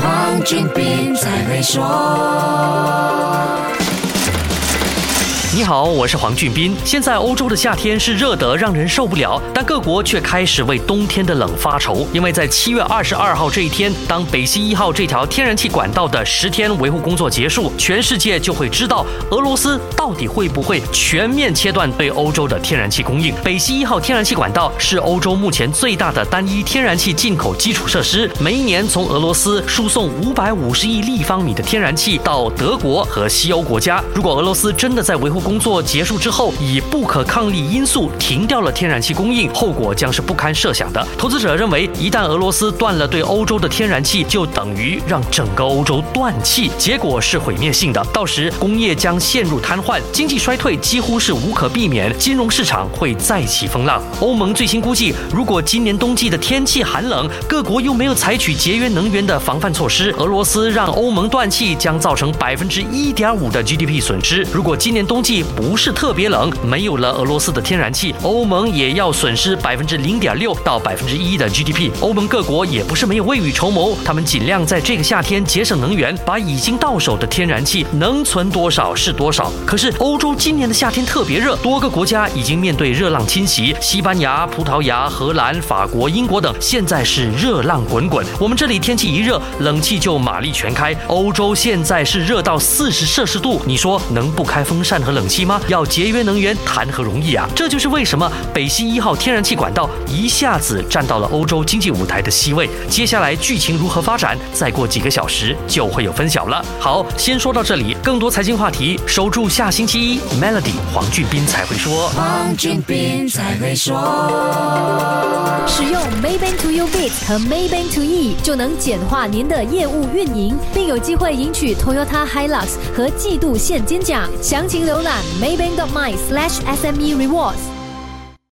黄俊斌才会说。你好，我是黄俊斌。现在欧洲的夏天是热得让人受不了，但各国却开始为冬天的冷发愁。因为在七月二十二号这一天，当北溪一号这条天然气管道的十天维护工作结束，全世界就会知道俄罗斯到底会不会全面切断对欧洲的天然气供应。北溪一号天然气管道是欧洲目前最大的单一天然气进口基础设施，每一年从俄罗斯输送五百五十亿立方米的天然气到德国和西欧国家。如果俄罗斯真的在维护工作结束之后，以不可抗力因素停掉了天然气供应，后果将是不堪设想的。投资者认为，一旦俄罗斯断了对欧洲的天然气，就等于让整个欧洲断气，结果是毁灭性的。到时工业将陷入瘫痪，经济衰退几乎是无可避免，金融市场会再起风浪。欧盟最新估计，如果今年冬季的天气寒冷，各国又没有采取节约能源的防范措施，俄罗斯让欧盟断气将造成百分之一点五的 GDP 损失。如果今年冬季，不是特别冷，没有了俄罗斯的天然气，欧盟也要损失百分之零点六到百分之一的 GDP。欧盟各国也不是没有未雨绸缪，他们尽量在这个夏天节省能源，把已经到手的天然气能存多少是多少。可是欧洲今年的夏天特别热，多个国家已经面对热浪侵袭，西班牙、葡萄牙、荷兰、法国、英国等现在是热浪滚滚。我们这里天气一热，冷气就马力全开。欧洲现在是热到四十摄氏度，你说能不开风扇和冷？冷气吗？要节约能源，谈何容易啊！这就是为什么北溪一号天然气管道一下子站到了欧洲经济舞台的 C 位。接下来剧情如何发展？再过几个小时就会有分晓了。好，先说到这里。更多财经话题，守住下星期一，Melody 黄俊斌才会说。黄俊斌才会说。使用 Maybank To You Bit 和 Maybank To E 就能简化您的业务运营，并有机会赢取 Toyota Hilux 和季度现金奖。详情浏览 Bulan maybank.my slash SME rewards.